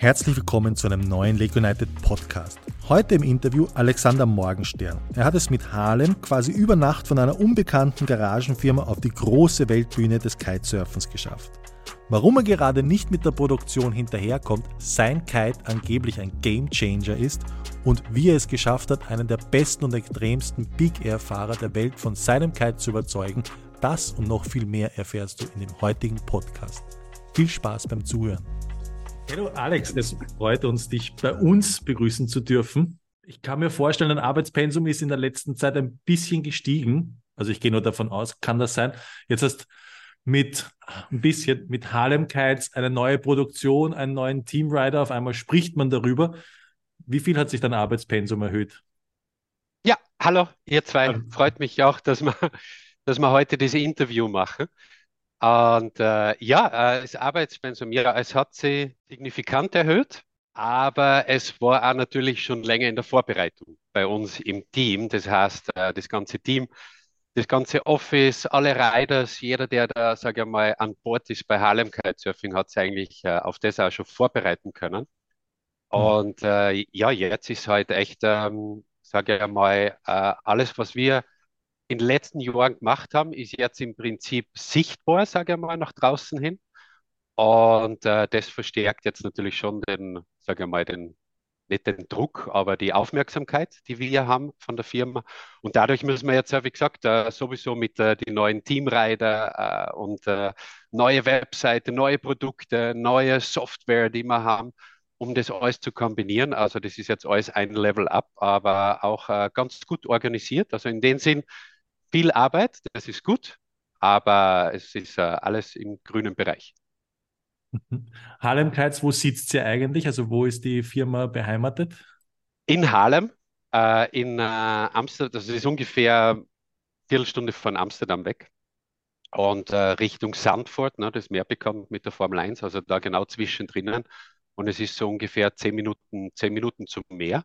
Herzlich willkommen zu einem neuen Lake United Podcast. Heute im Interview Alexander Morgenstern. Er hat es mit Harlem quasi über Nacht von einer unbekannten Garagenfirma auf die große Weltbühne des Kitesurfens geschafft. Warum er gerade nicht mit der Produktion hinterherkommt, sein Kite angeblich ein Game Changer ist und wie er es geschafft hat, einen der besten und extremsten Big Air Fahrer der Welt von seinem Kite zu überzeugen, das und noch viel mehr erfährst du in dem heutigen Podcast. Viel Spaß beim Zuhören. Hallo Alex, es freut uns, dich bei uns begrüßen zu dürfen. Ich kann mir vorstellen, dein Arbeitspensum ist in der letzten Zeit ein bisschen gestiegen. Also ich gehe nur davon aus, kann das sein. Jetzt hast mit ein bisschen mit Harlem Kites eine neue Produktion, einen neuen Teamrider. Auf einmal spricht man darüber. Wie viel hat sich dein Arbeitspensum erhöht? Ja, hallo, ihr zwei. Ja. Freut mich auch, dass wir, dass wir heute dieses Interview machen. Und äh, ja, äh, das Arbeitspensum, ja, es hat sich signifikant erhöht, aber es war auch natürlich schon länger in der Vorbereitung bei uns im Team. Das heißt, äh, das ganze Team, das ganze Office, alle Riders, jeder, der da, sage ich mal, an Bord ist bei Harlem Kitesurfing, hat sich eigentlich äh, auf das auch schon vorbereiten können. Mhm. Und ja, jetzt ist halt echt, ähm, sage ich mal, alles, was wir in den letzten Jahren gemacht haben, ist jetzt im Prinzip sichtbar, sage ich mal, nach draußen hin. Und äh, das verstärkt jetzt natürlich schon den, sage ich mal, den, nicht den Druck, aber die Aufmerksamkeit, die wir haben von der Firma. Und dadurch müssen wir jetzt, wie gesagt, äh, sowieso mit äh, den neuen Teamrider äh, und äh, neue Webseite, neue Produkte, neue Software, die wir haben, um das alles zu kombinieren. Also das ist jetzt alles ein Level up, aber auch ganz gut organisiert. Also in dem Sinn, viel Arbeit, das ist gut, aber es ist äh, alles im grünen Bereich. Harlem Kites, wo sitzt sie eigentlich? Also wo ist die Firma beheimatet? In Harlem, äh, in äh, Amsterdam, das ist ungefähr eine Viertelstunde von Amsterdam weg. Und äh, Richtung Sandford, ne, das bekannt mit der Formel 1, also da genau zwischendrin. Und es ist so ungefähr zehn Minuten, zehn Minuten zum Meer.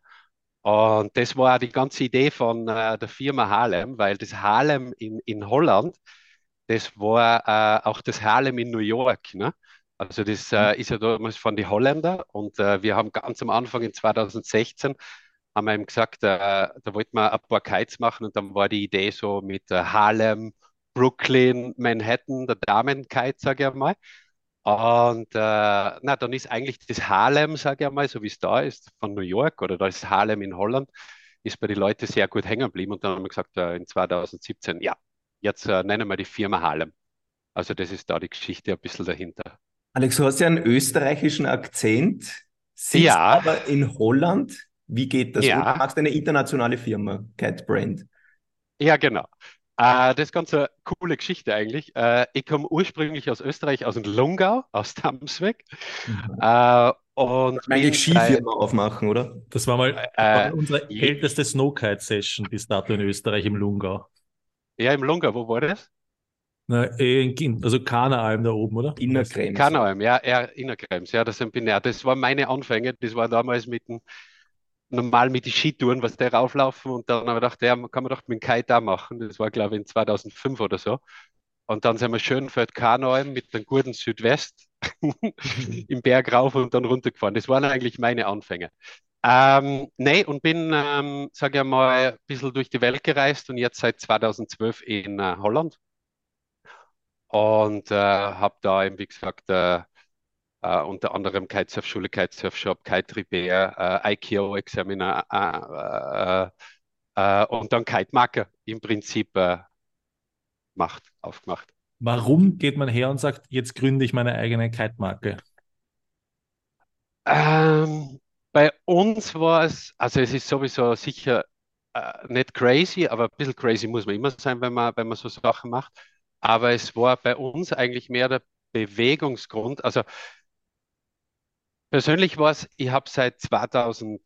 Und das war die ganze Idee von äh, der Firma Harlem, weil das Harlem in, in Holland, das war äh, auch das Harlem in New York. Ne? Also das äh, mhm. ist ja damals von den Holländern und äh, wir haben ganz am Anfang in 2016 haben wir ihm gesagt, äh, da wollten wir ein paar Kites machen und dann war die Idee so mit äh, Harlem, Brooklyn, Manhattan, der Damen-Kite, sage ich mal. Und äh, na, dann ist eigentlich das Harlem, sage ich mal, so wie es da ist, von New York oder da ist Harlem in Holland, ist bei den Leuten sehr gut hängen geblieben. Und dann haben wir gesagt, äh, in 2017, ja, jetzt äh, nennen wir die Firma Harlem. Also das ist da die Geschichte ein bisschen dahinter. Alex, du hast ja einen österreichischen Akzent, sitzt ja. aber in Holland. Wie geht das? Ja. Du machst eine internationale Firma, Cat Brand. Ja, genau. Äh, das ist ganz eine coole Geschichte eigentlich. Äh, ich komme ursprünglich aus Österreich, aus dem Lungau, aus Tamsweg. Mhm. Äh, und eigentlich Skifirma aufmachen, oder? Das war mal äh, unsere älteste Snowkite-Session bis dato in Österreich im Lungau. Ja, im Lungau, wo war das? Na, eh in, also Kanaalm da oben, oder? Innerkrems. Kanaalm, ja, ja, Innerkrems, ja, das bin ja, das war meine Anfänge, das war damals mit dem normal mit den Skitouren, was der rauflaufen und dann habe ich gedacht, ja, kann man doch mit dem Kite da machen. Das war, glaube ich, in 2005 oder so. Und dann sind wir schön für Kanoe mit einem guten Südwest im Berg rauf und dann runtergefahren. Das waren eigentlich meine Anfänge. Ähm, nee, und bin, ähm, sage ich mal, ein bisschen durch die Welt gereist und jetzt seit 2012 in äh, Holland. Und äh, habe da eben, wie gesagt, äh, Uh, unter anderem Kitesurf-Schule, Kitesurf-Shop, Kite Repair, uh, IKO Examiner uh, und dann Kite Marker im Prinzip macht, aufgemacht. Warum geht man her und sagt, jetzt gründe ich meine eigene Kite-Marke? Ähm, bei uns war es, also es ist sowieso sicher nicht crazy, aber ein bisschen crazy muss man immer sein, wenn man, wenn man so Sachen macht. Aber es war bei uns eigentlich mehr der Bewegungsgrund. Also Persönlich war es, ich habe seit 2000,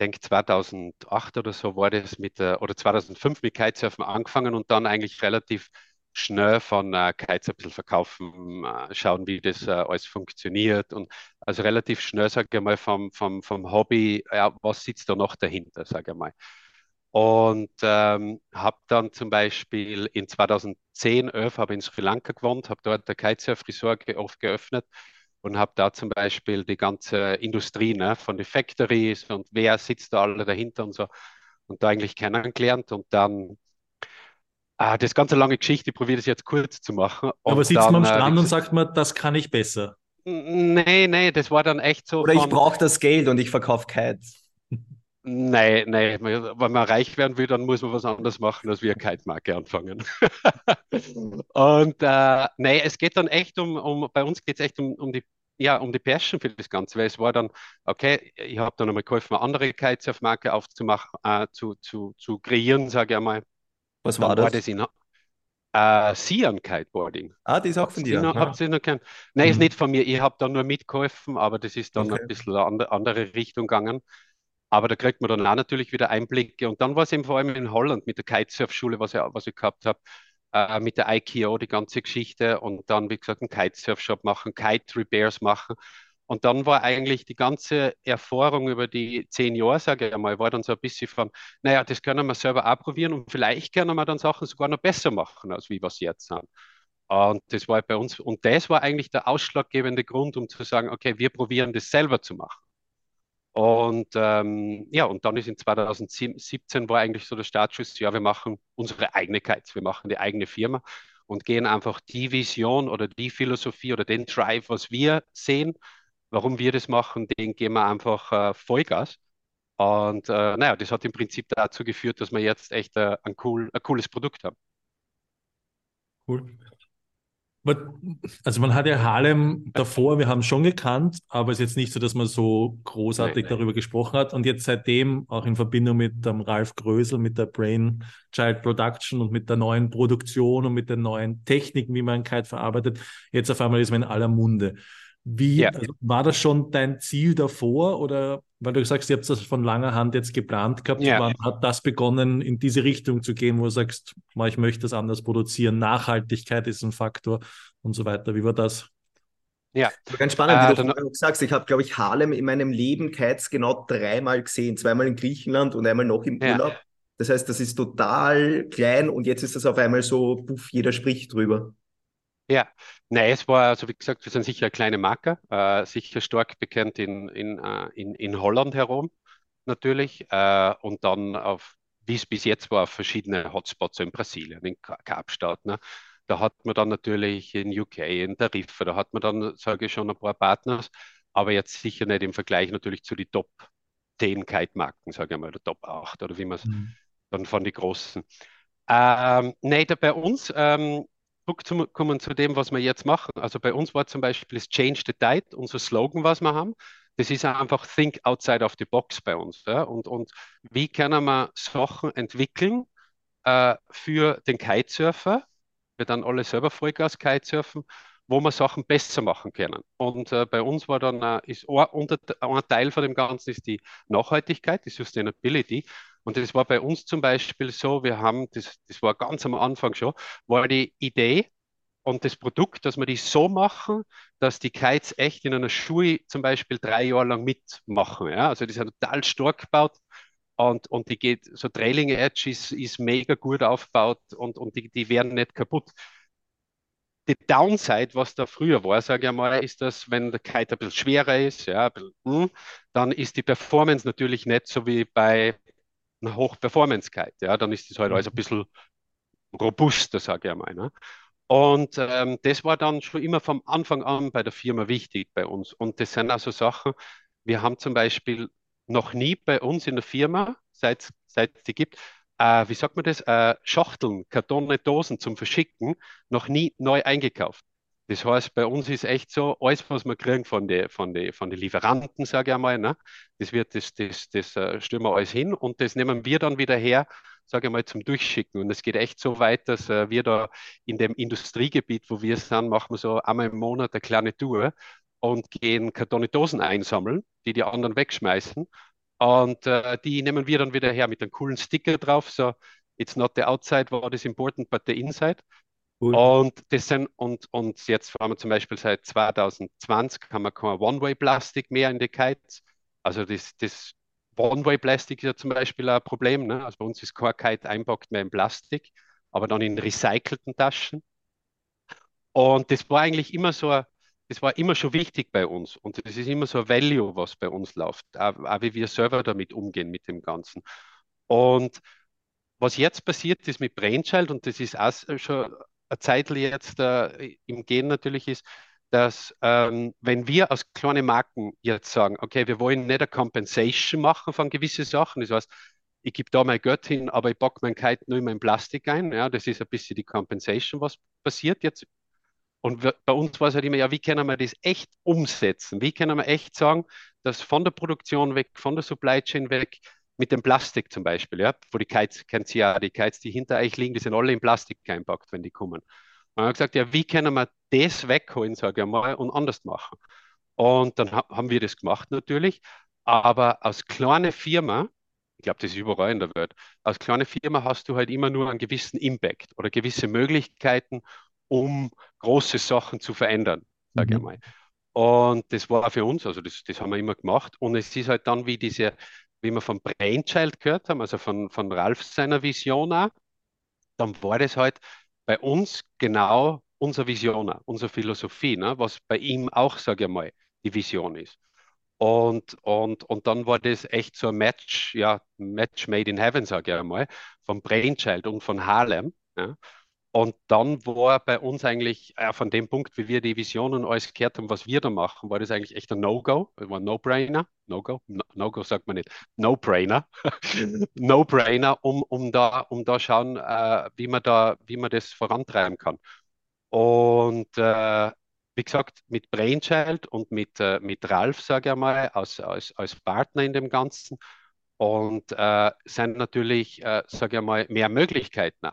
denke 2008 oder so war das mit, oder 2005 mit Kitesurfen angefangen und dann eigentlich relativ schnell von äh, Kites ein bisschen verkaufen, äh, schauen, wie das äh, alles funktioniert und also relativ schnell, sage ich mal, vom, vom, vom Hobby, ja, was sitzt da noch dahinter, sage ich mal. Und ähm, habe dann zum Beispiel in 2010, 11 habe in Sri Lanka gewohnt, habe dort der Kitesurf-Resort oft geöffnet und habe da zum Beispiel die ganze Industrie ne, von den Factories und wer sitzt da alle dahinter und so und da eigentlich kennengelernt und dann ah, das ganze lange Geschichte, ich probiere das jetzt kurz zu machen. Aber sitzt dann, man am äh, Strand äh, und sagt man, das kann ich besser? Nee, nee, das war dann echt so. Oder ich brauche das Geld und ich verkaufe Kites. Nein, nein, wenn man reich werden will, dann muss man was anderes machen, als wir Kite-Marke anfangen. und äh, nein, es geht dann echt um, um bei uns geht es echt um, um die ja, um die Passion für das Ganze, weil es war dann, okay, ich habe dann einmal geholfen, eine andere Kitesurf-Marke aufzumachen, äh, zu, zu, zu kreieren, sage ich einmal. Was war das? War das in, äh, Sian Kiteboarding. Ah, die ist auch von dir. Noch, ihr noch? Nein, mhm. ist nicht von mir. Ich habe da nur mitgeholfen, aber das ist dann okay. ein bisschen eine andere Richtung gegangen. Aber da kriegt man dann auch natürlich wieder Einblicke. Und dann war es eben vor allem in Holland mit der Kitesurf-Schule, was ich, was ich gehabt habe, äh, mit der IKO, die ganze Geschichte. Und dann, wie gesagt, einen Kitesurf-Shop machen, Kite-Repairs machen. Und dann war eigentlich die ganze Erfahrung über die zehn Jahre, sage ich einmal, war dann so ein bisschen von, naja, das können wir selber auch probieren und vielleicht können wir dann Sachen sogar noch besser machen, als wie wir es jetzt sind. Und das war bei uns, und das war eigentlich der ausschlaggebende Grund, um zu sagen, okay, wir probieren das selber zu machen. Und ähm, ja, und dann ist in 2017 war eigentlich so der Startschuss, ja, wir machen unsere eigene Kites, wir machen die eigene Firma und gehen einfach die Vision oder die Philosophie oder den Drive, was wir sehen, warum wir das machen, den geben wir einfach äh, Vollgas. Und äh, naja, das hat im Prinzip dazu geführt, dass wir jetzt echt äh, ein, cool, ein cooles Produkt haben. Cool. Also man hat ja Harlem davor, wir haben schon gekannt, aber es ist jetzt nicht so, dass man so großartig nein, nein. darüber gesprochen hat. Und jetzt seitdem, auch in Verbindung mit dem Ralf Grösel, mit der Brain Child Production und mit der neuen Produktion und mit den neuen Techniken, wie man Kite verarbeitet, jetzt auf einmal ist man in aller Munde. Wie ja. also war das schon dein Ziel davor oder weil du sagst, ihr habt das von langer Hand jetzt geplant gehabt, ja. wann hat das begonnen, in diese Richtung zu gehen, wo du sagst, ich möchte das anders produzieren, Nachhaltigkeit ist ein Faktor und so weiter. Wie war das? Ja. Ganz spannend, wie äh, du sagst, ich habe, glaube ich, Harlem in meinem Leben Kites genau dreimal gesehen. Zweimal in Griechenland und einmal noch im Urlaub. Ja. Das heißt, das ist total klein und jetzt ist das auf einmal so, puff, jeder spricht drüber. Ja, nein, es war, also wie gesagt, wir sind sicher eine kleine Marke, äh, sicher stark bekannt in, in, äh, in, in Holland herum natürlich äh, und dann auf, wie es bis jetzt war, auf verschiedene Hotspots in Brasilien, in Kapstadt. Ne? Da hat man dann natürlich in UK, in Tarifa, da hat man dann, sage ich schon, ein paar Partners, aber jetzt sicher nicht im Vergleich natürlich zu den Top 10 Kite-Marken, sage ich mal, oder Top 8 oder wie man es mhm. dann von den großen. Ähm, nein, da bei uns, ähm, zurückkommen zu dem, was wir jetzt machen. Also bei uns war zum Beispiel das Change the Tide, unser Slogan, was wir haben. Das ist einfach Think outside of the box bei uns. Ja? Und, und wie können wir Sachen entwickeln äh, für den Kitesurfer? Wir dann alle selber Vollgas Kitesurfen, wo wir Sachen besser machen können. Und äh, bei uns war dann, äh, ist ein, ein Teil von dem Ganzen ist die Nachhaltigkeit, die Sustainability. Und das war bei uns zum Beispiel so, wir haben, das, das war ganz am Anfang schon, war die Idee und das Produkt, dass wir die so machen, dass die Kites echt in einer Schuhe zum Beispiel drei Jahre lang mitmachen. Ja? Also die sind total stark gebaut und, und die geht, so Trailing Edge ist, ist mega gut aufgebaut und, und die, die werden nicht kaputt. Die Downside, was da früher war, sage ich mal, ist, dass wenn der Kite ein bisschen schwerer ist, ja, bisschen, hm, dann ist die Performance natürlich nicht so wie bei eine Hochperformance-Kite. Ja, dann ist das halt alles ein mhm. bisschen robuster, sage ich einmal. Ne? Und ähm, das war dann schon immer vom Anfang an bei der Firma wichtig bei uns. Und das sind also Sachen, wir haben zum Beispiel noch nie bei uns in der Firma, seit es die gibt, äh, wie sagt man das, äh, Schachteln, Kartone, Dosen zum Verschicken, noch nie neu eingekauft. Das heißt, bei uns ist echt so, alles, was wir kriegen von den von die, von die Lieferanten, sage ich einmal, ne, das wird, das, das, das uh, stellen wir alles hin und das nehmen wir dann wieder her, sage ich mal, zum Durchschicken. Und es geht echt so weit, dass uh, wir da in dem Industriegebiet, wo wir sind, machen wir so einmal im Monat eine kleine Tour und gehen Kartonitosen einsammeln, die die anderen wegschmeißen. Und uh, die nehmen wir dann wieder her mit einem coolen Sticker drauf, so, it's not the outside what is important, but the inside. Cool. Und das sind, und, und jetzt haben wir zum Beispiel seit 2020 haben wir kein One-Way-Plastik mehr in die Kites. Also das, das One-Way-Plastik ist ja zum Beispiel ein Problem. Ne? Also bei uns ist kein Kite einpackt mehr in Plastik, aber dann in recycelten Taschen. Und das war eigentlich immer so das war immer schon wichtig bei uns und das ist immer so ein Value, was bei uns läuft, auch, auch wie wir selber damit umgehen mit dem Ganzen. Und was jetzt passiert ist mit Brainchild, und das ist auch schon Zeit jetzt äh, im Gehen natürlich ist, dass ähm, wenn wir als kleine Marken jetzt sagen, okay, wir wollen nicht eine Compensation machen von gewissen Sachen, das heißt, ich gebe da mein Geld hin, aber ich packe mein Kite nur in mein Plastik ein, ja, das ist ein bisschen die Compensation, was passiert jetzt und wir, bei uns war es halt immer, ja, wie können wir das echt umsetzen? Wie können wir echt sagen, dass von der Produktion weg, von der Supply Chain weg, mit dem Plastik zum Beispiel, ja, wo die Kites, kennt ihr ja, die Kites, die hinter euch liegen, die sind alle in Plastik eingepackt, wenn die kommen. Und dann haben gesagt, ja, wie können wir das wegholen, sage ich mal, und anders machen? Und dann ha haben wir das gemacht natürlich, aber als kleine Firma, ich glaube, das ist überall in der Welt, als kleine Firma hast du halt immer nur einen gewissen Impact oder gewisse Möglichkeiten, um große Sachen zu verändern, sage mhm. ich mal. Und das war für uns, also das, das haben wir immer gemacht. Und es ist halt dann wie diese, wie wir von Brainchild gehört haben, also von, von Ralf seiner Vision auch, dann war das halt bei uns genau unsere Vision, unsere Philosophie, ne? was bei ihm auch, sage ich mal, die Vision ist. Und, und, und dann war das echt so ein Match, ja, Match made in heaven, sage ich einmal, von Brainchild und von Harlem. Ja? Und dann war bei uns eigentlich äh, von dem Punkt, wie wir die Visionen alles gehört haben, was wir da machen, war das eigentlich echt ein No-Go, war ein No-Brainer. No-Go, No-Go sagt man nicht, No-Brainer. No-Brainer, um, um da, um da schauen, äh, wie man da, wie man das vorantreiben kann. Und äh, wie gesagt, mit Brainchild und mit, äh, mit Ralf, sage ich mal, als, als, als Partner in dem Ganzen und äh, sind natürlich, äh, sage ich mal, mehr Möglichkeiten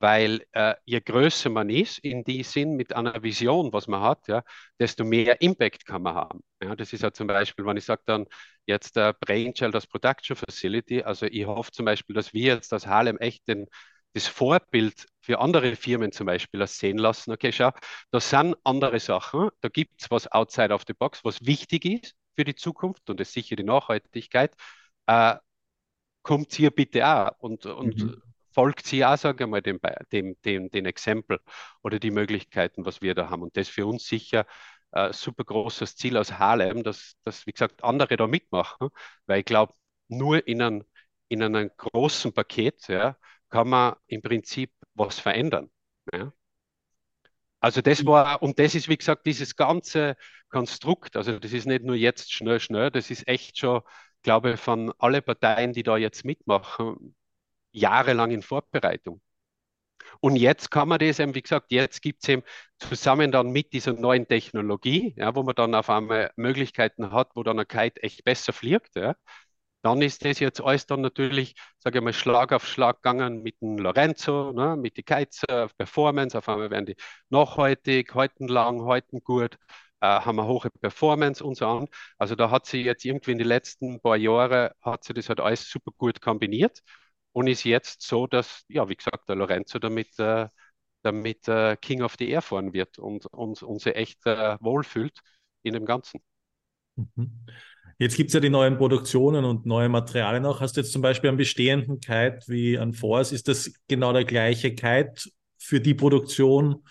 weil äh, je größer man ist, in die Sinn mit einer Vision, was man hat, ja, desto mehr Impact kann man haben. Ja, das ist ja zum Beispiel, wenn ich sage dann jetzt äh, Brainchild als Production Facility, also ich hoffe zum Beispiel, dass wir jetzt das Harlem echt den, das Vorbild für andere Firmen zum Beispiel sehen lassen. Okay, schau, da sind andere Sachen, da gibt es was outside of the box, was wichtig ist für die Zukunft und ist sicher die Nachhaltigkeit. Äh, kommt hier bitte auch und, und mhm folgt sie auch, sage ich mal, dem, dem, dem, den Exempel oder die Möglichkeiten, was wir da haben. Und das ist für uns sicher ein äh, super großes Ziel aus Harlem, dass, dass, wie gesagt, andere da mitmachen, weil ich glaube, nur in, ein, in einem großen Paket ja, kann man im Prinzip was verändern. Ja. Also das war, und das ist, wie gesagt, dieses ganze Konstrukt, also das ist nicht nur jetzt schnell, schnell, das ist echt schon, glaube ich, von alle Parteien, die da jetzt mitmachen, jahrelang in Vorbereitung. Und jetzt kann man das eben, wie gesagt, jetzt gibt es eben zusammen dann mit dieser neuen Technologie, ja, wo man dann auf einmal Möglichkeiten hat, wo dann ein Kite echt besser fliegt, ja, dann ist das jetzt alles dann natürlich, sage ich mal, Schlag auf Schlag gegangen mit dem Lorenzo, ne, mit den Kites uh, Performance. Auf einmal werden die nachhaltig, halten lang, halten gut, äh, haben eine hohe Performance und so an. Also da hat sie jetzt irgendwie in den letzten paar Jahren, hat sie das halt alles super gut kombiniert und ist jetzt so, dass, ja, wie gesagt, der Lorenzo damit, äh, damit äh, King of the Air fahren wird und, und sich echt äh, wohlfühlt in dem Ganzen. Mhm. Jetzt gibt es ja die neuen Produktionen und neue Materialien auch. Hast du jetzt zum Beispiel einen bestehenden Kite wie ein Force? Ist das genau der gleiche Kite für die Produktion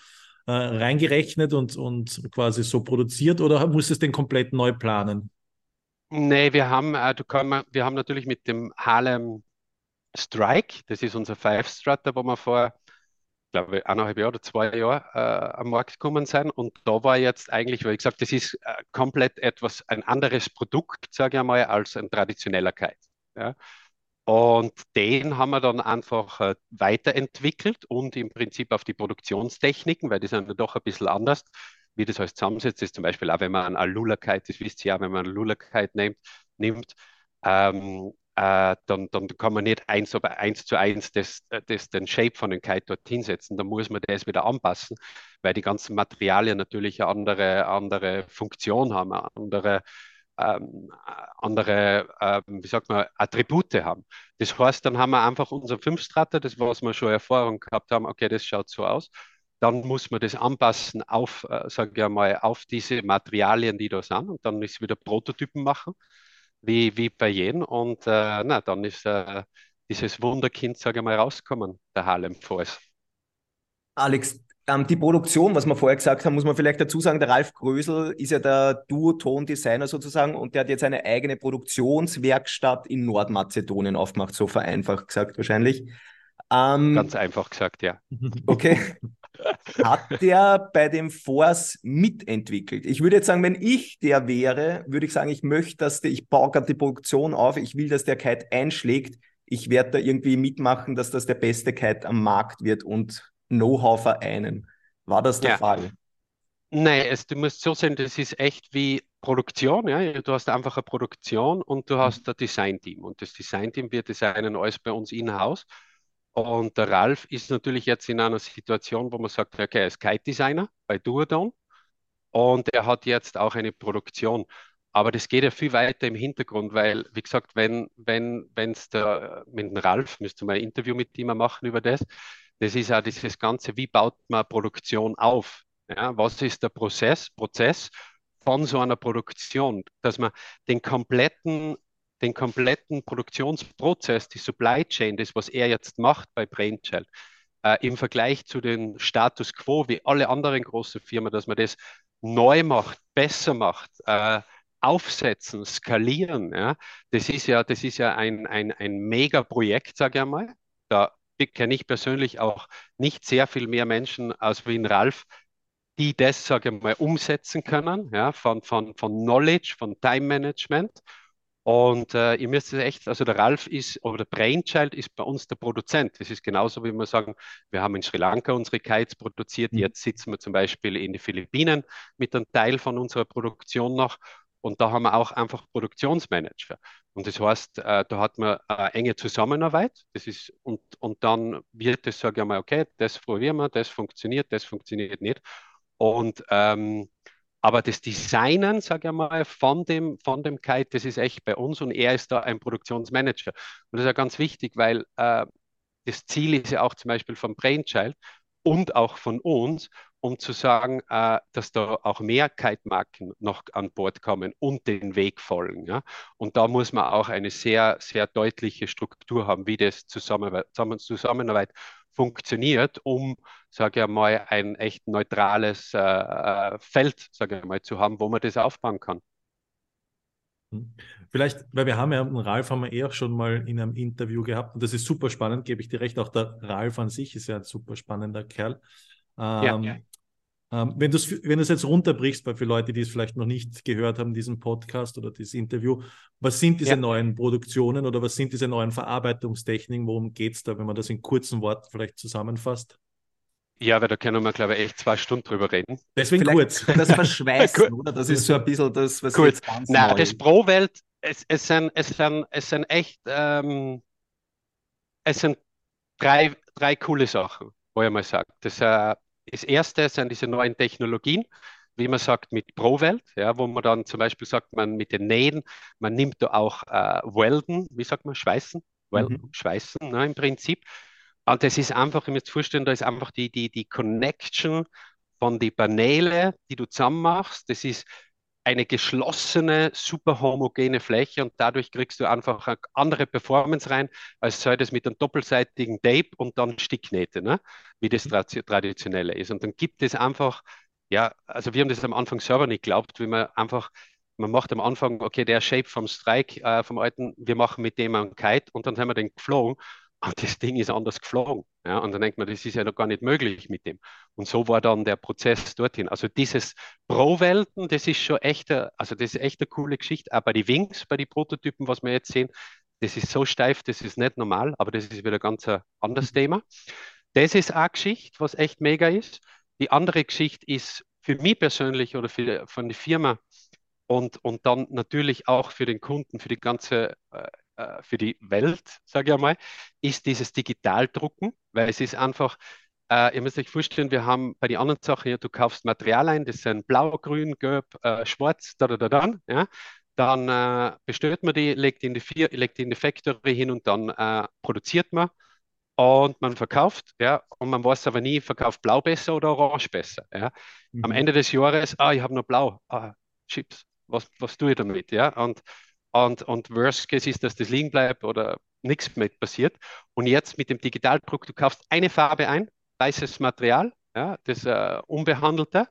äh, reingerechnet und, und quasi so produziert oder muss es den komplett neu planen? Nee, wir haben, äh, du kann, wir haben natürlich mit dem Harlem Strike, das ist unser Five-Strutter, wo wir vor, glaube ich, eineinhalb Jahren oder zwei Jahren äh, am Markt gekommen sind. Und da war jetzt eigentlich, weil ich gesagt, das ist äh, komplett etwas, ein anderes Produkt, sage ich einmal, als ein traditioneller Kite. Ja. Und den haben wir dann einfach äh, weiterentwickelt und im Prinzip auf die Produktionstechniken, weil die sind ja doch ein bisschen anders, wie das alles zusammensetzt, ist zum Beispiel auch, wenn man einen Alula-Kite, das wisst ihr ja, wenn man einen Alula-Kite nimmt ähm, äh, dann, dann kann man nicht eins, aber eins zu eins das, das, den Shape von dem Kite dort hinsetzen. Dann muss man das wieder anpassen, weil die ganzen Materialien natürlich eine andere, andere Funktion haben, andere, ähm, andere ähm, wie sagt man, Attribute haben. Das heißt, dann haben wir einfach unser Fünfstrater, das was wir schon Erfahrung gehabt haben, okay, das schaut so aus. Dann muss man das anpassen auf, äh, sage ich mal, auf diese Materialien, die da sind. Und dann ist wieder Prototypen machen wie, wie bei jedem. Und äh, na, dann ist äh, dieses Wunderkind, sage ich mal, rausgekommen, der Harlem Force. Alex, Ähm, die Produktion, was wir vorher gesagt haben, muss man vielleicht dazu sagen, der Ralf Grösel ist ja der Duoton-Designer sozusagen und der hat jetzt eine eigene Produktionswerkstatt in Nordmazedonien aufgemacht, so vereinfacht gesagt wahrscheinlich. Ähm, Ganz einfach gesagt, ja. Okay. Hat der bei dem Force mitentwickelt? Ich würde jetzt sagen, wenn ich der wäre, würde ich sagen, ich möchte, dass der, ich baue gerade die Produktion auf, ich will, dass der Kite einschlägt. Ich werde da irgendwie mitmachen, dass das der beste Kite am Markt wird und Know-how vereinen. War das der ja. Fall? Nein, es, du musst so sehen, das ist echt wie Produktion. Ja? Du hast einfach eine Produktion und du hast mhm. ein Design-Team. Und das Design-Team wird designen alles bei uns in-house. Und der Ralf ist natürlich jetzt in einer Situation, wo man sagt, okay, er ist Kite-Designer bei Duodon und er hat jetzt auch eine Produktion. Aber das geht ja viel weiter im Hintergrund, weil, wie gesagt, wenn wenn es der mit dem Ralf, müsste man ein Interview mit ihm machen über das, das ist ja dieses Ganze, wie baut man Produktion auf? Ja, was ist der Prozess, Prozess von so einer Produktion, dass man den kompletten den kompletten Produktionsprozess, die Supply Chain, das, was er jetzt macht bei Brainchild, äh, im Vergleich zu dem Status quo wie alle anderen großen Firmen, dass man das neu macht, besser macht, äh, aufsetzen, skalieren. Ja? Das ist ja, das ist ja ein, ein, ein Mega-Projekt, sage ich einmal. Da kenne ich persönlich auch nicht sehr viel mehr Menschen als wie in Ralf, die das, sage ich mal, umsetzen können, ja, von, von, von Knowledge, von Time Management und äh, ihr müsst es echt, also der Ralf ist, oder der Brainchild ist bei uns der Produzent. Das ist genauso, wie wir sagen, wir haben in Sri Lanka unsere Kites produziert. Mhm. Jetzt sitzen wir zum Beispiel in den Philippinen mit einem Teil von unserer Produktion noch. Und da haben wir auch einfach Produktionsmanager. Und das heißt, äh, da hat man eine enge Zusammenarbeit. Das ist, und, und dann wird es, sage ich mal, okay, das probieren wir, das funktioniert, das funktioniert nicht. Und ähm, aber das Designen, sage ich mal, von dem, von dem Kite, das ist echt bei uns und er ist da ein Produktionsmanager. Und das ist ja ganz wichtig, weil äh, das Ziel ist ja auch zum Beispiel von Brainchild und auch von uns, um zu sagen, äh, dass da auch mehr Kite-Marken noch an Bord kommen und den Weg folgen. Ja? Und da muss man auch eine sehr, sehr deutliche Struktur haben, wie das Zusammenarbeit, Zusammenarbeit funktioniert, um, sage ich mal, ein echt neutrales äh, äh, Feld, sage ich mal, zu haben, wo man das aufbauen kann. Hm. Vielleicht, weil wir haben ja, den Ralf haben wir eh auch schon mal in einem Interview gehabt und das ist super spannend, gebe ich dir recht. Auch der Ralf an sich ist ja ein super spannender Kerl. Ähm, ja, ja. Ähm, wenn du es wenn jetzt runterbrichst, bei für Leute, die es vielleicht noch nicht gehört haben, diesen Podcast oder dieses Interview, was sind diese ja. neuen Produktionen oder was sind diese neuen Verarbeitungstechniken? Worum geht es da, wenn man das in kurzen Worten vielleicht zusammenfasst? Ja, weil da können wir, glaube ich, echt zwei Stunden drüber reden. Deswegen kurz. Das Verschweißen, oder? Das ist so ein bisschen das, was kurz. jetzt ganz Nein, neu das Pro-Welt, es, es, sind, es, sind, es sind echt, ähm, es sind drei, drei coole Sachen, wo ich mal sage. Das äh, das erste sind diese neuen Technologien, wie man sagt, mit ProWelt, ja, wo man dann zum Beispiel sagt, man mit den Nähen, man nimmt da auch äh, Welden, wie sagt man, Schweißen, Welden, mhm. Schweißen ne, im Prinzip. Und das ist einfach, ich muss vorstellen, da ist einfach die, die, die Connection von den Paneele, die du zusammen machst. Das ist eine geschlossene, super homogene Fläche und dadurch kriegst du einfach eine andere Performance rein, als sei das mit einem doppelseitigen Tape und dann Sticknähte, ne? wie das mhm. traditionelle ist. Und dann gibt es einfach, ja, also wir haben das am Anfang selber nicht geglaubt, wie man einfach, man macht am Anfang, okay, der Shape vom Strike, äh, vom alten, wir machen mit dem einen Kite und dann haben wir den geflogen und das Ding ist anders geflogen. Ja, und dann denkt man, das ist ja noch gar nicht möglich mit dem. Und so war dann der Prozess dorthin. Also dieses Pro-Welten, das ist schon echt, also das ist echt eine coole Geschichte. Bei den Wings, bei den Prototypen, was wir jetzt sehen, das ist so steif, das ist nicht normal, aber das ist wieder ganz ein anderes mhm. Thema. Das ist eine Geschichte, was echt mega ist. Die andere Geschichte ist für mich persönlich oder für, von der Firma und, und dann natürlich auch für den Kunden, für die ganze äh, für die Welt, sage ich einmal, ist dieses Digitaldrucken, weil es ist einfach, äh, ihr müsst euch vorstellen, wir haben bei den anderen Sachen, ja, du kaufst Material ein, das sind blau, grün, gelb, äh, schwarz, da, da, da, da, ja. Dann äh, bestellt man die, legt in die, Vier, legt in die Factory hin und dann äh, produziert man und man verkauft, ja, und man weiß aber nie, verkauft Blau besser oder Orange besser. Ja. Mhm. Am Ende des Jahres, ah, ich habe nur Blau, ah, Chips, was, was tue ich damit? Ja? Und und, und Worst Case ist, dass das liegen bleibt oder nichts mehr passiert. Und jetzt mit dem Digitaldruck, du kaufst eine Farbe ein, weißes Material, ja, das äh, Unbehandelte.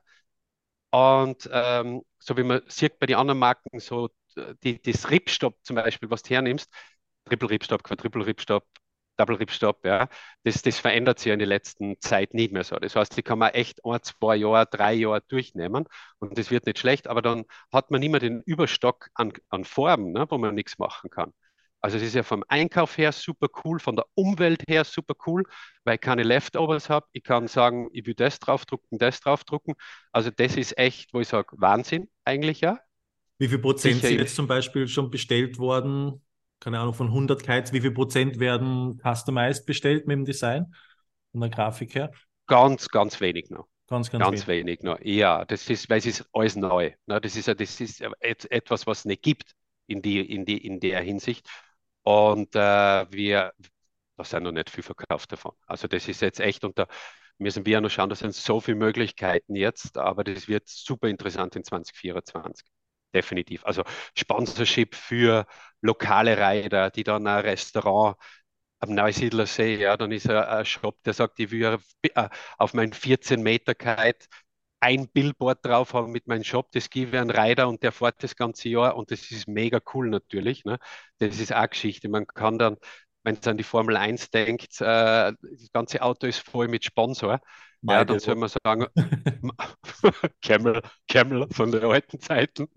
Und ähm, so wie man sieht bei den anderen Marken, so die, das Ripstop zum Beispiel, was du hernimmst, Triple Ripstop, Quadruple Ripstop, Double Ripstop, ja, das, das verändert sich in der letzten Zeit nicht mehr so. Das heißt, die kann man echt ein, zwei Jahre, drei Jahre durchnehmen und das wird nicht schlecht, aber dann hat man nicht mehr den Überstock an, an Farben, ne, wo man nichts machen kann. Also es ist ja vom Einkauf her super cool, von der Umwelt her super cool, weil ich keine Leftovers habe. Ich kann sagen, ich will das draufdrucken, das draufdrucken. Also das ist echt, wo ich sage, Wahnsinn eigentlich, ja. Wie viel Prozent Sicher sind jetzt zum Beispiel schon bestellt worden? Keine Ahnung, von 100 Kites, wie viel Prozent werden customized bestellt mit dem Design von der Grafik her? Ganz, ganz wenig noch. Ganz, ganz, ganz wenig. wenig noch. Ja, das ist, weil es ist alles neu. Ne? Das ist, das ist etwas, was es nicht gibt in, die, in, die, in der Hinsicht. Und äh, wir, da sind noch nicht viel verkauft davon. Also das ist jetzt echt, und da müssen wir ja noch schauen, da sind so viele Möglichkeiten jetzt, aber das wird super interessant in 2024. Definitiv. Also Sponsorship für lokale Reiter, die dann ein Restaurant am Neusiedler See, ja, dann ist ein, Shop, der sagt, ich will äh, auf meinen 14 Meter Kite ein Billboard drauf haben mit meinem Shop, das gebe ich an Reiter und der fährt das ganze Jahr und das ist mega cool natürlich. Ne? Das ist auch Geschichte. Man kann dann, wenn es an die Formel 1 denkt, äh, das ganze Auto ist voll mit Sponsor. Ja, dann soll man sagen, Camel, Camel von den alten Zeiten.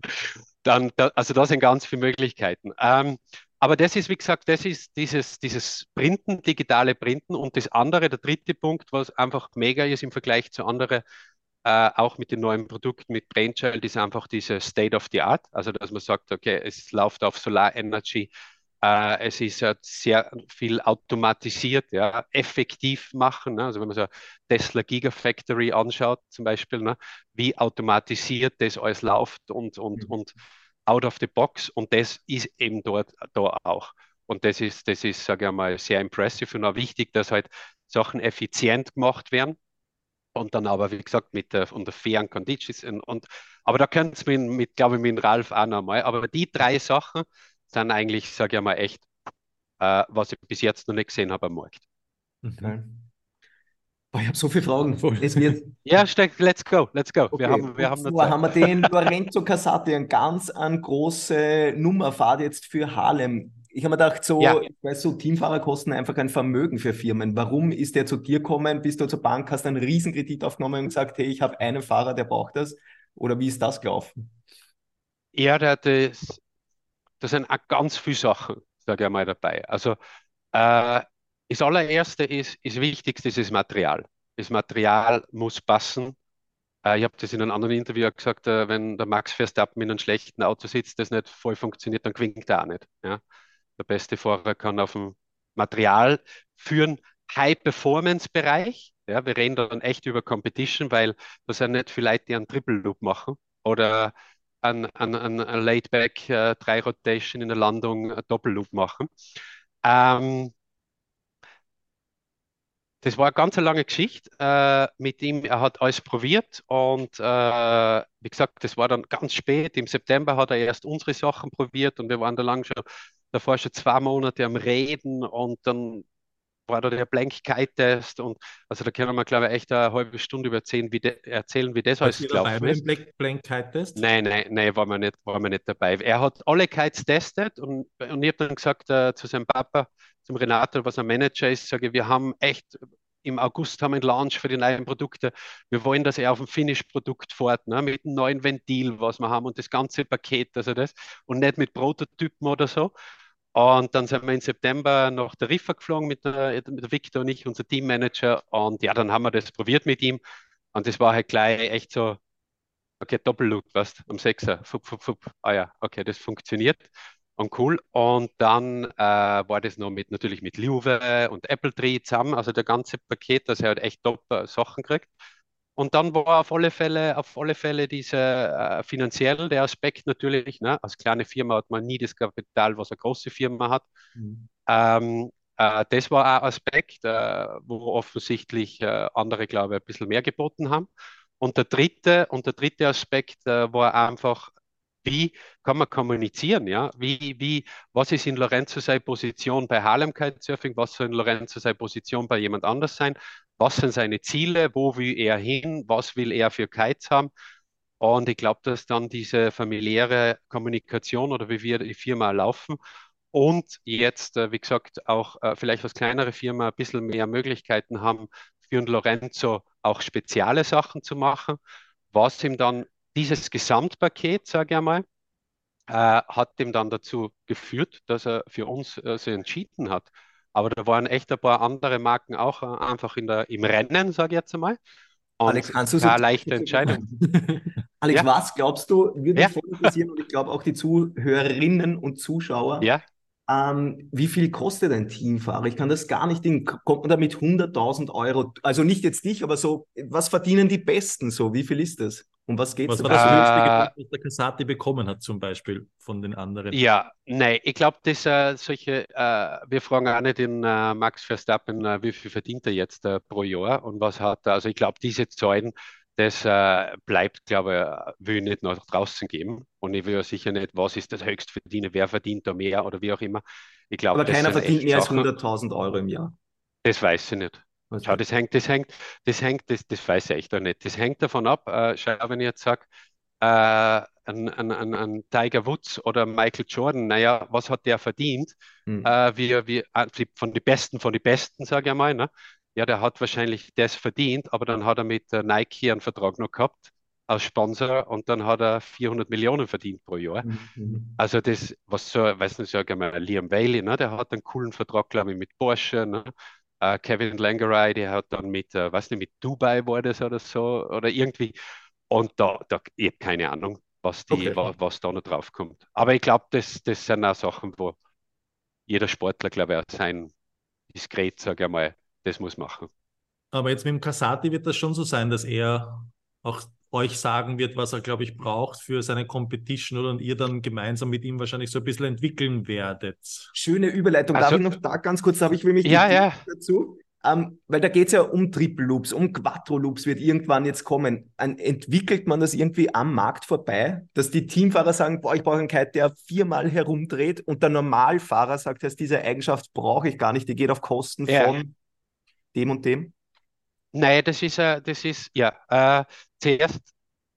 Dann, da, also da sind ganz viele Möglichkeiten. Ähm, aber das ist, wie gesagt, das ist dieses, dieses Printen, digitale Printen. Und das andere, der dritte Punkt, was einfach mega ist im Vergleich zu anderen äh, auch mit den neuen Produkten, mit Brainchild, ist einfach diese State of the Art. Also, dass man sagt, okay, es läuft auf Solar Energy, äh, es ist äh, sehr viel automatisiert, ja, effektiv machen. Ne? Also, wenn man so Tesla Gigafactory anschaut, zum Beispiel, ne? wie automatisiert das alles läuft und, und, mhm. und out of the box. Und das ist eben dort da auch. Und das ist, das ist, sage ich mal, sehr impressive und auch wichtig, dass halt Sachen effizient gemacht werden und dann aber, wie gesagt, mit der, unter fairen Conditions. Und, und, aber da könnte es mit, mit, glaube ich, mit Ralf auch nochmal. Aber die drei Sachen sind eigentlich, sage ich mal, echt, äh, was ich bis jetzt noch nicht gesehen habe am Markt. Okay. Boah, ich habe so viele Fragen. Es wird... ja, steck, let's go, let's go. Okay. Wir haben, wir haben, so, haben wir den Lorenzo Casati, eine ganz an große Nummerfahrt jetzt für Harlem. Ich habe mir gedacht, so, ja. weißt du, Teamfahrer kosten einfach ein Vermögen für Firmen. Warum ist der zu dir gekommen? Bist du zur Bank, hast einen Riesenkredit aufgenommen und gesagt, hey, ich habe einen Fahrer, der braucht das? Oder wie ist das gelaufen? Ja, das, das sind auch ganz viele Sachen, sage ich mal dabei. Also äh, das allererste ist, ist wichtigste ist das Material. Das Material muss passen. Äh, ich habe das in einem anderen Interview gesagt, äh, wenn der Max Verstappen in einem schlechten Auto sitzt, das nicht voll funktioniert, dann gewinkt er auch nicht. Ja? Der beste Fahrer kann auf dem Material führen, High-Performance-Bereich. Ja, wir reden dann echt über Competition, weil das sind nicht viele Leute, die einen Triple Loop machen oder ein, ein, ein Laidback, äh, drei Rotation in der Landung, ein Doppelloop machen. Ähm, das war eine ganz lange Geschichte äh, mit ihm. Er hat alles probiert und äh, wie gesagt, das war dann ganz spät. Im September hat er erst unsere Sachen probiert und wir waren da lang schon davor schon zwei Monate am Reden und dann war da der Blank-Kite-Test und also da können wir, glaube ich, echt eine halbe Stunde erzählen, wie, de, erzählen, wie das alles gelaufen ist. Blank-Kite-Test? Nein, nein, nein, war wir, nicht, war wir nicht dabei. Er hat alle Kites testet und, und ich habe dann gesagt äh, zu seinem Papa, zum Renato, was ein Manager ist, sage ich, wir haben echt im August haben wir einen Launch für die neuen Produkte. Wir wollen, dass er auf dem Finish-Produkt fährt, ne, mit einem neuen Ventil, was wir haben und das ganze Paket, also das und nicht mit Prototypen oder so. Und dann sind wir im September nach der Riffa geflogen mit der, mit Victor und ich, unser Teammanager. Und ja, dann haben wir das probiert mit ihm. Und das war halt gleich echt so, okay, Doppelloop, was, am fup, fup, fup. Ah ja, okay, das funktioniert. Und cool. Und dann äh, war das noch mit, natürlich mit Luve und Apple Tree zusammen, also der ganze Paket, dass er halt echt top äh, Sachen kriegt. Und dann war auf alle Fälle, auf alle Fälle diese äh, finanziell der Aspekt natürlich. Ne? Als kleine Firma hat man nie das Kapital, was eine große Firma hat. Mhm. Ähm, äh, das war ein Aspekt, äh, wo offensichtlich äh, andere, glaube ich, ein bisschen mehr geboten haben. Und der dritte, und der dritte Aspekt äh, war einfach wie kann man kommunizieren, ja? Wie, wie, was ist in Lorenzo seine Position bei Harlem Kitesurfing? Was soll in Lorenzo seine Position bei jemand anders sein? Was sind seine Ziele? Wo will er hin? Was will er für Kites haben? Und ich glaube, dass dann diese familiäre Kommunikation oder wie wir die Firma laufen und jetzt, äh, wie gesagt, auch äh, vielleicht als kleinere Firma ein bisschen mehr Möglichkeiten haben, für Lorenzo auch spezielle Sachen zu machen, was ihm dann dieses Gesamtpaket, sage ich einmal, äh, hat ihm dann dazu geführt, dass er für uns äh, so entschieden hat. Aber da waren echt ein paar andere Marken auch äh, einfach in der, im Rennen, sage ich jetzt einmal. Und Alex, kannst du so eine leichte Entscheidung. Alex, ja. was glaubst du, würde ja. mich voll interessieren und ich glaube auch die Zuhörerinnen und Zuschauer, ja. Ähm, wie viel kostet ein Teamfahrer? Ich kann das gar nicht, in, kommt man da mit 100.000 Euro, also nicht jetzt dich, aber so, was verdienen die Besten so? Wie viel ist das? Um was geht es? Was war das äh, höchste was der Casati bekommen hat, zum Beispiel von den anderen? Ja, nein, ich glaube, dass äh, solche, äh, wir fragen auch nicht den äh, Max Verstappen, äh, wie viel verdient er jetzt äh, pro Jahr und was hat er. Also ich glaube, diese Zahlen das äh, bleibt, glaube ich, will ich nicht nach draußen geben. Und ich will ja sicher nicht, was ist das Höchstverdiene, wer verdient da mehr oder wie auch immer. Ich glaube, Aber keiner verdient mehr als 100.000 Euro im Jahr. Das weiß ich nicht. Okay. Schau, das hängt, das hängt, das hängt, das, das weiß ich echt auch nicht. Das hängt davon ab, äh, schau, wenn ich jetzt sage, äh, ein, ein, ein, ein, Tiger Woods oder Michael Jordan, naja, was hat der verdient? Hm. Äh, wie, wie, äh, von den Besten, von den Besten, sage ich mal, ne? ja, der hat wahrscheinlich das verdient, aber dann hat er mit Nike einen Vertrag noch gehabt als Sponsor und dann hat er 400 Millionen verdient pro Jahr. Mhm. Also das, was so, weiß nicht, sage mal, Liam Bailey, ne, der hat einen coolen Vertrag, glaube ich, mit Porsche, ne? Uh, Kevin Langeray, der hat dann mit, uh, weiß nicht, mit Dubai war das oder so, oder irgendwie. Und da, da ich habe keine Ahnung, was, die, okay. was, was, da noch drauf kommt. Aber ich glaube, das, das sind auch Sachen, wo jeder Sportler, glaube ich, auch sein diskret, sage ich mal, das muss machen. Aber jetzt mit dem Casati wird das schon so sein, dass er auch euch sagen wird, was er, glaube ich, braucht für seine Competition oder und ihr dann gemeinsam mit ihm wahrscheinlich so ein bisschen entwickeln werdet. Schöne Überleitung. Also, Darf ich noch da ganz kurz, habe ich will mich ja, ja. dazu. Ähm, weil da geht es ja um Triple Loops, um Quattro Loops wird irgendwann jetzt kommen. Ein, entwickelt man das irgendwie am Markt vorbei, dass die Teamfahrer sagen, boah, ich brauche einen Kite, der viermal herumdreht und der Normalfahrer sagt, dass diese Eigenschaft brauche ich gar nicht, die geht auf Kosten ja. von dem und dem? Nein, das ist, äh, das ist ja, äh, zuerst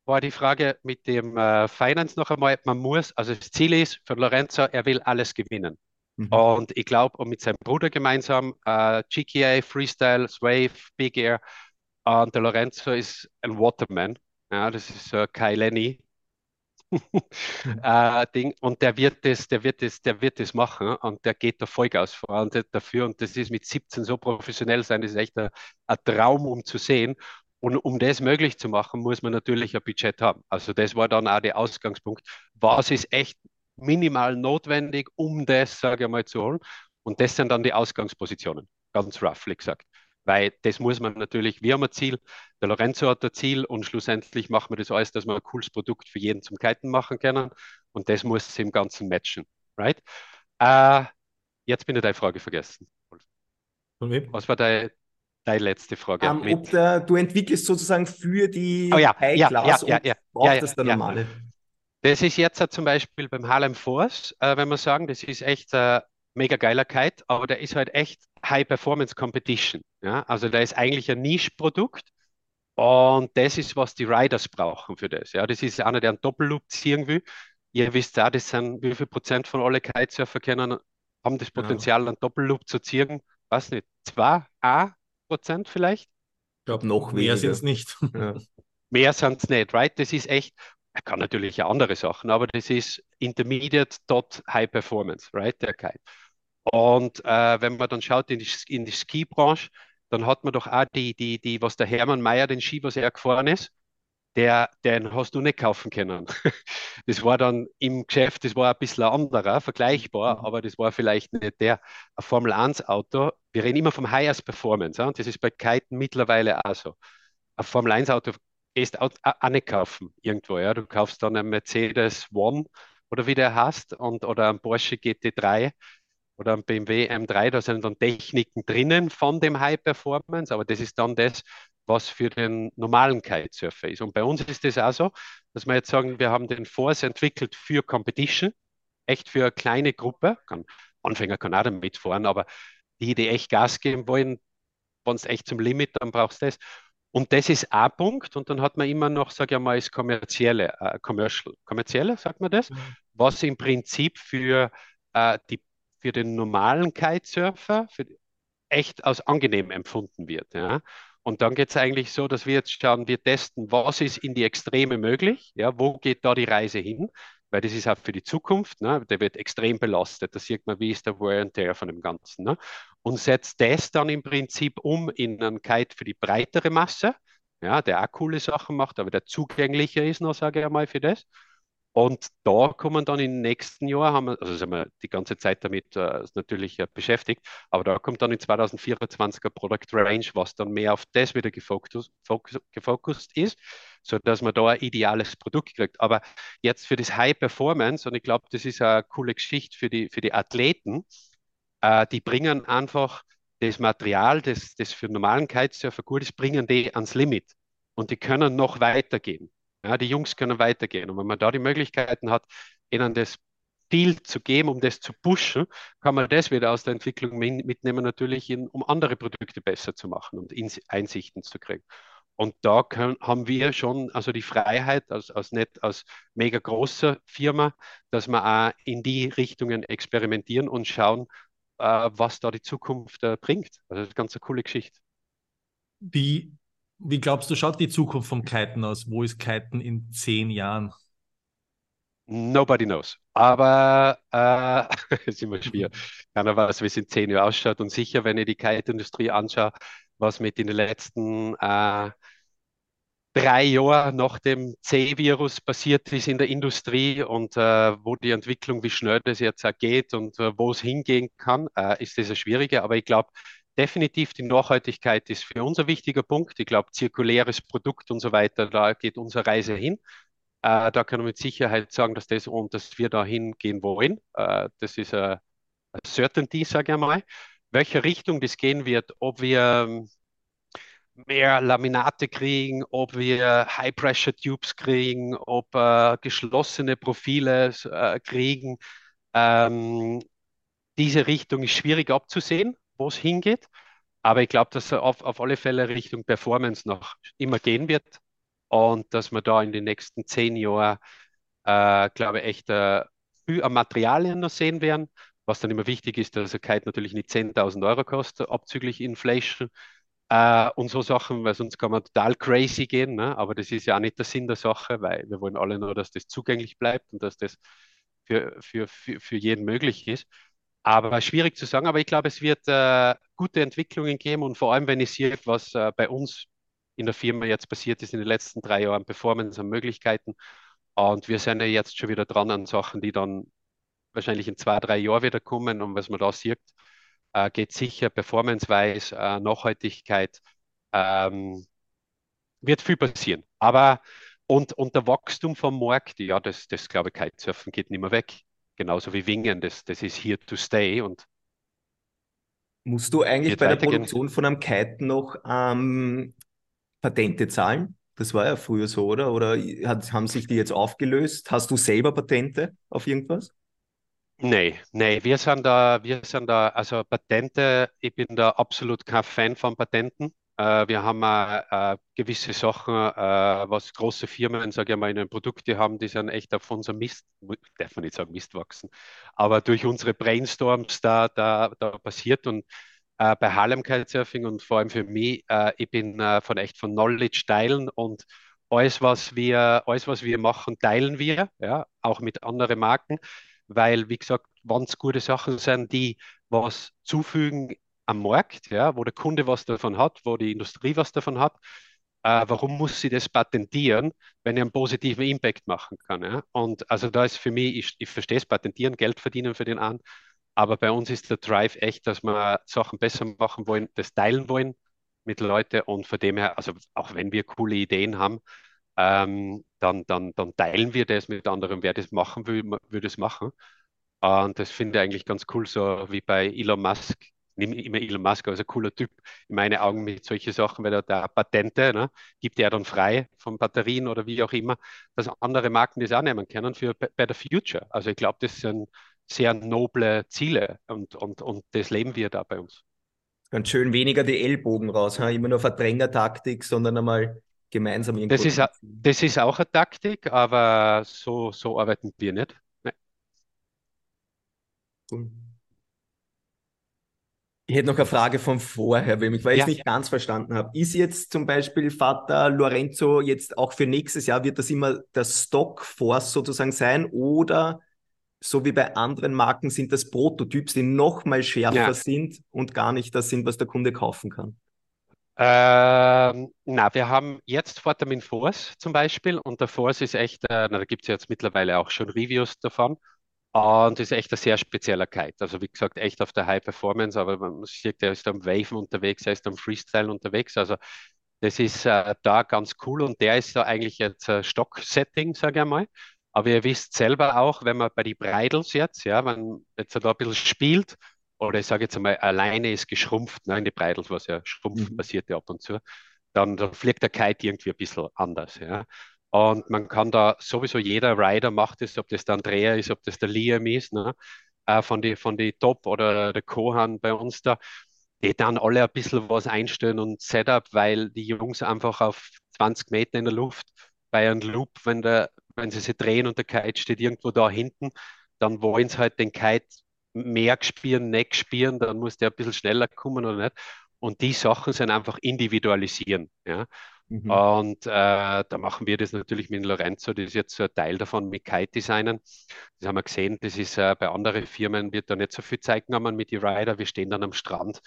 war die Frage mit dem äh, Finance noch einmal, man muss, also das Ziel ist für Lorenzo, er will alles gewinnen. Mhm. Und ich glaube, und mit seinem Bruder gemeinsam, äh, GKA, Freestyle, Wave, Big Air, und der Lorenzo ist ein Waterman. Ja, das ist äh, Kai Lenny, äh, Ding. Und der wird das, der wird das, der wird das machen und der geht da Vollgas voran dafür. Und das ist mit 17 so professionell sein, das ist echt ein, ein Traum, um zu sehen. Und um das möglich zu machen, muss man natürlich ein Budget haben. Also das war dann auch der Ausgangspunkt. Was ist echt minimal notwendig, um das, sage ich mal, zu holen? Und das sind dann die Ausgangspositionen, ganz roughly gesagt. Weil das muss man natürlich, wir haben ein Ziel, der Lorenzo hat ein Ziel und schlussendlich machen wir das alles, dass wir ein cooles Produkt für jeden zum Kiten machen können und das muss im Ganzen matchen. Right? Äh, jetzt bin ich deine Frage vergessen. Was war deine, deine letzte Frage? Um, ob der, du entwickelst sozusagen für die oh, ja, High Class ja, ja, ja, braucht ja, das der normale? Das ist jetzt zum Beispiel beim Harlem Force, äh, wenn wir sagen, das ist echt äh, mega geiler Kite, aber der ist halt echt High Performance Competition. Ja? Also der ist eigentlich ein Nischprodukt und das ist, was die Riders brauchen für das. Ja? Das ist einer, der einen Doppelloop ziehen will. Ihr wisst auch, das sind, wie viel Prozent von alle Kitesurfer kennen, haben das Potenzial, einen Doppelloop zu ziehen. Weiß nicht, zwei A Prozent vielleicht? Ich glaube, noch mehr sind es nicht. Ja. Mehr sind es nicht, right? Das ist echt, er kann natürlich auch andere Sachen, aber das ist Intermediate dot High Performance, right? Der Kite. Und äh, wenn man dann schaut in die, in die Skibranche, dann hat man doch auch die, die, die, was der Hermann Mayer, den Ski, was er gefahren ist, der, den hast du nicht kaufen können. Das war dann im Geschäft, das war ein bisschen ein anderer, vergleichbar, mhm. aber das war vielleicht nicht der Formel 1 Auto. Wir reden immer vom Highest Performance, ja? das ist bei Kiten mittlerweile auch so. Ein Formel 1 Auto gehst auch, auch nicht kaufen irgendwo, ja. Du kaufst dann einen Mercedes One oder wie der heißt und, oder einen Porsche GT3 oder ein BMW M3, da sind dann Techniken drinnen von dem High Performance, aber das ist dann das, was für den normalen Kitesurfer ist. Und bei uns ist das auch so, dass wir jetzt sagen, wir haben den Force entwickelt für Competition, echt für eine kleine Gruppe. Kann, Anfänger kann auch damit mitfahren, aber die, die echt Gas geben wollen, wenn es echt zum Limit, dann brauchst du das. Und das ist ein Punkt. Und dann hat man immer noch, sage ich mal, das kommerzielle, äh, commercial, kommerzielle, sagt man das, mhm. was im Prinzip für, äh, die, für den normalen Kitesurfer für, echt als angenehm empfunden wird. Ja? Und dann geht es eigentlich so, dass wir jetzt schauen, wir testen, was ist in die Extreme möglich, ja, wo geht da die Reise hin, weil das ist auch für die Zukunft, ne? der wird extrem belastet, da sieht man, wie ist der Wear and Tear von dem Ganzen. Ne? Und setzt das dann im Prinzip um in einen Kite für die breitere Masse, ja, der auch coole Sachen macht, aber der zugänglicher ist noch, sage ich einmal, für das. Und da kommen dann im nächsten Jahr, haben wir, also sind wir die ganze Zeit damit äh, natürlich äh, beschäftigt, aber da kommt dann in 2024 ein Product Range, was dann mehr auf das wieder gefokust, gefokust ist, sodass man da ein ideales Produkt kriegt. Aber jetzt für das High Performance, und ich glaube, das ist eine coole Geschichte für die, für die Athleten, äh, die bringen einfach das Material, das, das für normalen Kitesurfer gut ist, bringen die ans Limit. Und die können noch weitergehen. Ja, die Jungs können weitergehen. Und wenn man da die Möglichkeiten hat, ihnen das viel zu geben, um das zu pushen, kann man das wieder aus der Entwicklung mitnehmen, natürlich, in, um andere Produkte besser zu machen und Einsichten zu kriegen. Und da können, haben wir schon also die Freiheit als, als nicht als mega großer Firma, dass wir auch in die Richtungen experimentieren und schauen, äh, was da die Zukunft äh, bringt. Also das ist eine ganz coole Geschichte. Wie wie glaubst du, schaut die Zukunft vom Kiten aus? Wo ist Kiten in zehn Jahren? Nobody knows. Aber äh, ist immer schwer. Keiner weiß, wie es in zehn Jahren ausschaut. Und sicher, wenn ich die Kite-Industrie anschaue, was mit in den letzten äh, drei Jahren nach dem C-Virus passiert ist in der Industrie und äh, wo die Entwicklung, wie schnell das jetzt auch geht und äh, wo es hingehen kann, äh, ist das eine schwierige. Aber ich glaube, definitiv die Nachhaltigkeit ist für uns ein wichtiger Punkt. Ich glaube, zirkuläres Produkt und so weiter, da geht unsere Reise hin. Äh, da können wir mit Sicherheit sagen, dass das und dass wir da hingehen wollen. Äh, das ist eine, eine Certainty, sage ich mal. Welche Richtung das gehen wird, ob wir ähm, mehr Laminate kriegen, ob wir High-Pressure-Tubes kriegen, ob äh, geschlossene Profile äh, kriegen. Ähm, diese Richtung ist schwierig abzusehen wo es hingeht. Aber ich glaube, dass er auf, auf alle Fälle Richtung Performance noch immer gehen wird und dass wir da in den nächsten zehn Jahren, äh, glaube ich, echt äh, viel an Materialien noch sehen werden. Was dann immer wichtig ist, dass ein Kite natürlich nicht 10.000 Euro kostet, abzüglich Inflation. Äh, und so Sachen, weil sonst kann man total crazy gehen. Ne? Aber das ist ja auch nicht der Sinn der Sache, weil wir wollen alle nur, dass das zugänglich bleibt und dass das für, für, für, für jeden möglich ist. Aber schwierig zu sagen, aber ich glaube, es wird äh, gute Entwicklungen geben und vor allem, wenn ich sehe, was äh, bei uns in der Firma jetzt passiert ist in den letzten drei Jahren, Performance und Möglichkeiten. Und wir sind ja jetzt schon wieder dran an Sachen, die dann wahrscheinlich in zwei, drei Jahren wieder kommen. Und was man da sieht, äh, geht sicher performance-wise, äh, Nachhaltigkeit, ähm, wird viel passieren. Aber und, und der Wachstum vom Markt, ja, das, das glaube ich, Kitesurfen geht nicht mehr weg genauso wie Wingen, das, das ist here to stay und Musst du eigentlich bei der Produktion von einem Kite noch ähm, Patente zahlen? Das war ja früher so, oder? Oder hat, haben sich die jetzt aufgelöst? Hast du selber Patente auf irgendwas? Nee, nee, wir sind da, wir sind da, also Patente, ich bin da absolut kein Fan von Patenten. Äh, wir haben äh, gewisse Sachen, äh, was große Firmen, sage ich mal, in den Produkte haben, die sind echt auf unser Mist, darf man nicht sagen Mist wachsen, aber durch unsere Brainstorms da, da, da passiert und äh, bei Harlem Kitesurfing und vor allem für mich, äh, ich bin äh, von echt von Knowledge teilen und alles, was wir, alles, was wir machen, teilen wir, ja, auch mit anderen Marken, weil, wie gesagt, wenn es gute Sachen sind, die was zufügen am Markt, ja, wo der Kunde was davon hat, wo die Industrie was davon hat. Äh, warum muss sie das patentieren, wenn ich einen positiven Impact machen kann? Ja? Und also da ist für mich, ich, ich verstehe es, patentieren, Geld verdienen für den an, aber bei uns ist der Drive echt, dass wir Sachen besser machen wollen, das teilen wollen mit Leuten und von dem her, also auch wenn wir coole Ideen haben, ähm, dann, dann, dann teilen wir das mit anderen. Wer das machen will, würde es machen. Und das finde ich eigentlich ganz cool, so wie bei Elon Musk nehme immer Elon Musk als ein cooler Typ in meine Augen mit solchen Sachen, weil er da Patente ne, gibt er dann frei von Batterien oder wie auch immer, dass andere Marken das auch nehmen können für Better Future. Also ich glaube, das sind sehr noble Ziele und, und, und das leben wir da bei uns. Ganz schön weniger die Ellbogen raus, ha? immer nur Verdrängertaktik, sondern einmal gemeinsam irgendwo. Das ist, das ist auch eine Taktik, aber so, so arbeiten wir nicht. Cool. Ich hätte noch eine Frage von vorher, weil ich ja. jetzt nicht ganz verstanden habe. Ist jetzt zum Beispiel Vater Lorenzo jetzt auch für nächstes Jahr, wird das immer der Stock Force sozusagen sein oder so wie bei anderen Marken sind das Prototyps, die noch mal schärfer ja. sind und gar nicht das sind, was der Kunde kaufen kann? Ähm, na, wir haben jetzt Fortamin Force zum Beispiel und der Force ist echt, äh, na, da gibt es jetzt mittlerweile auch schon Reviews davon und ist echt ein sehr spezieller Kite. Also wie gesagt, echt auf der High Performance, aber man sieht, der ist am Waven unterwegs, er ist am Freestyle unterwegs. Also das ist äh, da ganz cool und der ist da eigentlich jetzt äh, Stock-Setting, sage ich einmal. Aber ihr wisst selber auch, wenn man bei den Bridles jetzt, ja, wenn jetzt da ein bisschen spielt, oder ich sage jetzt einmal, alleine ist geschrumpft, ne, in die Bridles, was ja schrumpfen mhm. passiert ja ab und zu, dann, dann fliegt der Kite irgendwie ein bisschen anders. Ja. Und man kann da sowieso jeder Rider macht es, ob das der Andrea ist, ob das der Liam ist, ne? Äh, von die, von die Top oder der Kohan bei uns da, die dann alle ein bisschen was einstellen und Setup, weil die Jungs einfach auf 20 Meter in der Luft bei einem Loop, wenn, der, wenn sie sich drehen und der Kite steht irgendwo da hinten, dann wollen sie halt den Kite mehr spielen, nicht spielen, dann muss der ein bisschen schneller kommen oder nicht. Und die Sachen sind einfach individualisieren. Ja? Mhm. Und äh, da machen wir das natürlich mit Lorenzo, das ist jetzt so ein Teil davon mit Kite-Designen. Das haben wir gesehen, das ist äh, bei anderen Firmen, wird da nicht so viel Zeit genommen mit den Rider. Wir stehen dann am Strand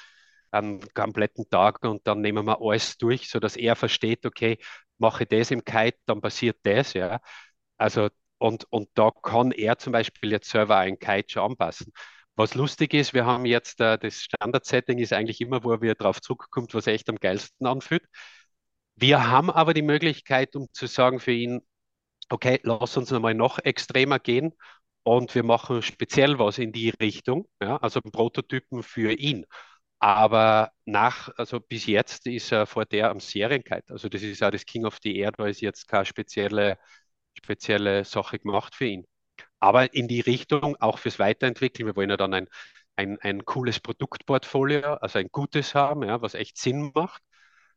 einen kompletten Tag und dann nehmen wir alles durch, sodass er versteht, okay, mache das im Kite, dann passiert das, ja. Also, und, und da kann er zum Beispiel jetzt selber einen Kite schon anpassen. Was lustig ist, wir haben jetzt, äh, das Standard-Setting ist eigentlich immer, wo er darauf zurückkommt, was echt am geilsten anfühlt. Wir haben aber die Möglichkeit, um zu sagen für ihn, okay, lass uns einmal noch extremer gehen und wir machen speziell was in die Richtung, ja, also Prototypen für ihn. Aber nach, also bis jetzt ist er vor der am Serienkite. Also das ist auch das King of the Air, da ist jetzt keine spezielle, spezielle Sache gemacht für ihn. Aber in die Richtung, auch fürs Weiterentwickeln, wir wollen ja dann ein, ein, ein cooles Produktportfolio, also ein gutes haben, ja, was echt Sinn macht.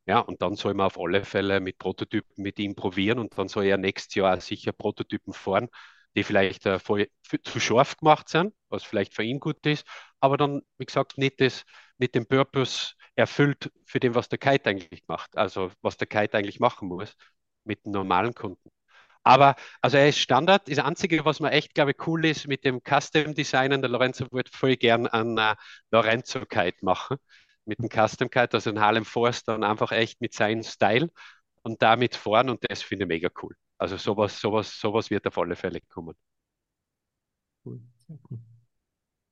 Ja, und dann soll man auf alle Fälle mit Prototypen mit ihm probieren und dann soll er nächstes Jahr sicher Prototypen fahren, die vielleicht äh, voll, zu scharf gemacht sind, was vielleicht für ihn gut ist, aber dann, wie gesagt, nicht, das, nicht den Purpose erfüllt für den, was der Kite eigentlich macht, also was der Kite eigentlich machen muss mit einem normalen Kunden. Aber also er ist Standard. Das Einzige, was mir echt, glaube ich, cool ist mit dem Custom Designen, der Lorenzo würde voll gern einen uh, Lorenzo Kite machen mit dem Custom Kite, also ein Harlem Force dann einfach echt mit seinem Style und damit fahren und das finde ich mega cool. Also sowas, sowas, sowas wird auf alle Fälle kommen. Cool. cool.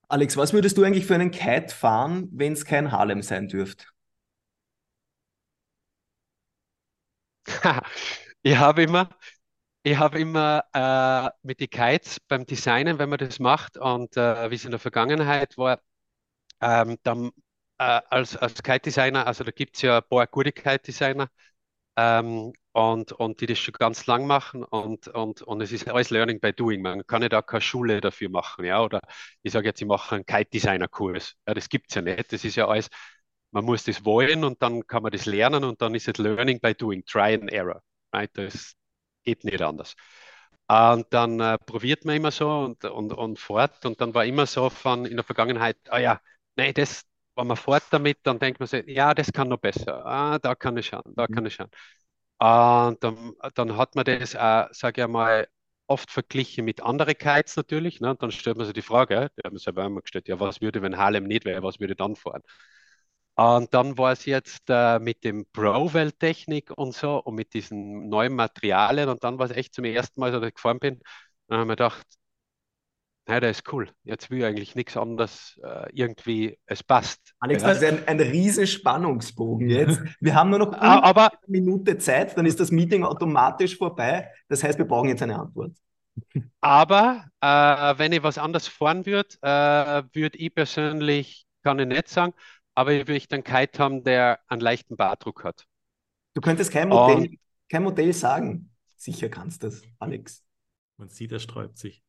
Alex, was würdest du eigentlich für einen Kite fahren, wenn es kein Harlem sein dürfte? ich habe immer, ich habe immer äh, mit den Kites beim Designen, wenn man das macht und äh, wie es in der Vergangenheit war, ähm, dann äh, als, als Kite-Designer, also da gibt es ja ein paar gute Kite-Designer ähm, und, und die das schon ganz lang machen und, und, und es ist alles Learning by Doing. Man kann ja da keine Schule dafür machen, ja, oder ich sage jetzt, ich mache einen Kite-Designer-Kurs. Ja, das gibt es ja nicht. Das ist ja alles, man muss das wollen und dann kann man das lernen und dann ist es Learning by Doing, Try and Error. Right? Das geht nicht anders. Und dann äh, probiert man immer so und, und, und fort und dann war immer so von in der Vergangenheit, ah ja, nein, das, wenn man fährt damit, dann denkt man sich, ja, das kann noch besser. Ah, da kann ich schauen, da mhm. kann ich schauen. Und dann, dann hat man das, äh, sage ich mal, oft verglichen mit anderen Kites natürlich. Ne? Und dann stellt man sich die Frage, die haben selber immer gestellt, ja, was würde, wenn Harlem nicht wäre, was würde dann fahren? Und dann war es jetzt äh, mit dem Pro-Welt-Technik und so und mit diesen neuen Materialien. Und dann war es echt zum ersten Mal, dass ich gefahren bin. Dann habe ich mir gedacht, ja, der ist cool. Jetzt will ich eigentlich nichts anderes. Äh, irgendwie, es passt. Alex, ja. das ist ein, ein riesen Spannungsbogen jetzt. Wir haben nur noch aber, eine Minute Zeit, dann ist das Meeting automatisch vorbei. Das heißt, wir brauchen jetzt eine Antwort. Aber äh, wenn ich was anders fahren würde, äh, würde ich persönlich kann ich nicht sagen, aber ich möchte einen Kite haben, der einen leichten Bardruck hat. Du könntest kein Modell, um, kein Modell sagen. Sicher kannst du das, Alex. Man sieht, er sträubt sich.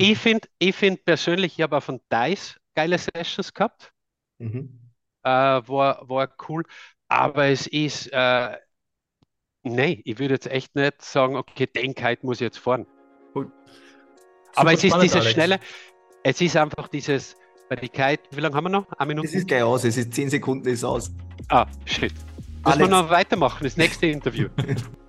Ich finde ich find persönlich, ich habe auch von Dice geile Sessions gehabt. Mhm. Äh, war, war cool. Aber es ist, äh, nee, ich würde jetzt echt nicht sagen, okay, den Kite muss ich jetzt fahren. Cool. Aber es ist dieses Alex. schnelle, es ist einfach dieses, bei die Kite, wie lange haben wir noch? Eine Minute? Es ist gleich aus, es ist zehn Sekunden ist aus. Ah, shit. Müssen wir noch weitermachen, das nächste Interview.